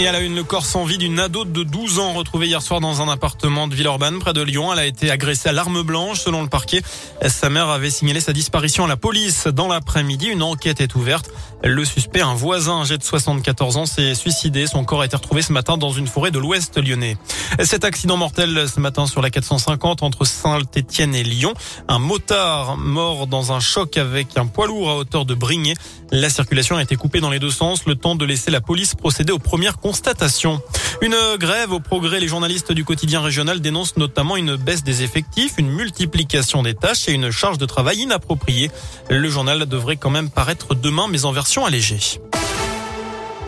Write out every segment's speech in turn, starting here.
Et elle a une, le corps sans vie d'une ado de 12 ans retrouvée hier soir dans un appartement de Villeurbanne près de Lyon. Elle a été agressée à l'arme blanche selon le parquet. Sa mère avait signalé sa disparition à la police dans l'après-midi. Une enquête est ouverte. Le suspect, un voisin âgé de 74 ans, s'est suicidé. Son corps a été retrouvé ce matin dans une forêt de l'ouest lyonnais. Cet accident mortel ce matin sur la 450 entre Saint-Étienne et Lyon. Un motard mort dans un choc avec un poids lourd à hauteur de Brignais. La circulation a été coupée dans les deux sens, le temps de laisser la police procéder aux premières constatation. Une grève au progrès. Les journalistes du quotidien régional dénoncent notamment une baisse des effectifs, une multiplication des tâches et une charge de travail inappropriée. Le journal devrait quand même paraître demain, mais en version allégée.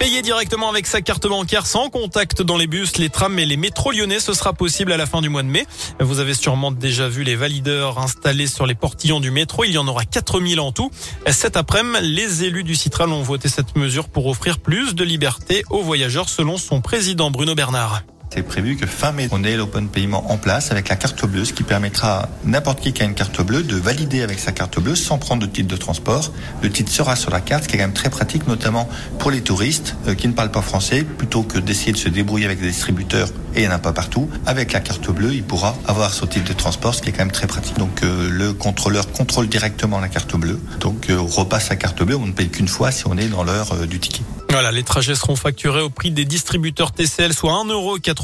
Payer directement avec sa carte bancaire sans contact dans les bus, les trams et les métros lyonnais, ce sera possible à la fin du mois de mai. Vous avez sûrement déjà vu les valideurs installés sur les portillons du métro. Il y en aura 4000 en tout. Cet après-midi, les élus du Citral ont voté cette mesure pour offrir plus de liberté aux voyageurs selon son président Bruno Bernard. C'est prévu que fin mai, on ait l'open paiement en place avec la carte bleue, ce qui permettra à n'importe qui qui a une carte bleue de valider avec sa carte bleue sans prendre de titre de transport. Le titre sera sur la carte, ce qui est quand même très pratique, notamment pour les touristes euh, qui ne parlent pas français, plutôt que d'essayer de se débrouiller avec des distributeurs et il n'y en a pas partout. Avec la carte bleue, il pourra avoir son titre de transport, ce qui est quand même très pratique. Donc euh, le contrôleur contrôle directement la carte bleue, donc euh, repasse sa carte bleue. On ne paye qu'une fois si on est dans l'heure du ticket. Voilà, les trajets seront facturés au prix des distributeurs TCL, soit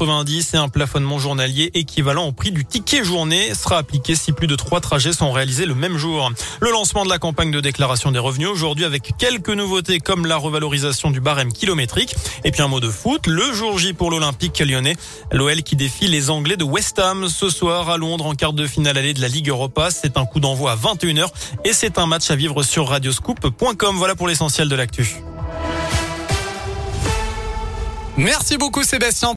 1,90€ et un plafonnement journalier équivalent au prix du ticket journée sera appliqué si plus de trois trajets sont réalisés le même jour. Le lancement de la campagne de déclaration des revenus aujourd'hui avec quelques nouveautés comme la revalorisation du barème kilométrique et puis un mot de foot, le jour J pour l'Olympique lyonnais, l'OL qui défie les Anglais de West Ham ce soir à Londres en quart de finale allée de la Ligue Europa. C'est un coup d'envoi à 21h et c'est un match à vivre sur radioscoop.com. Voilà pour l'essentiel de l'actu. Merci beaucoup Sébastien.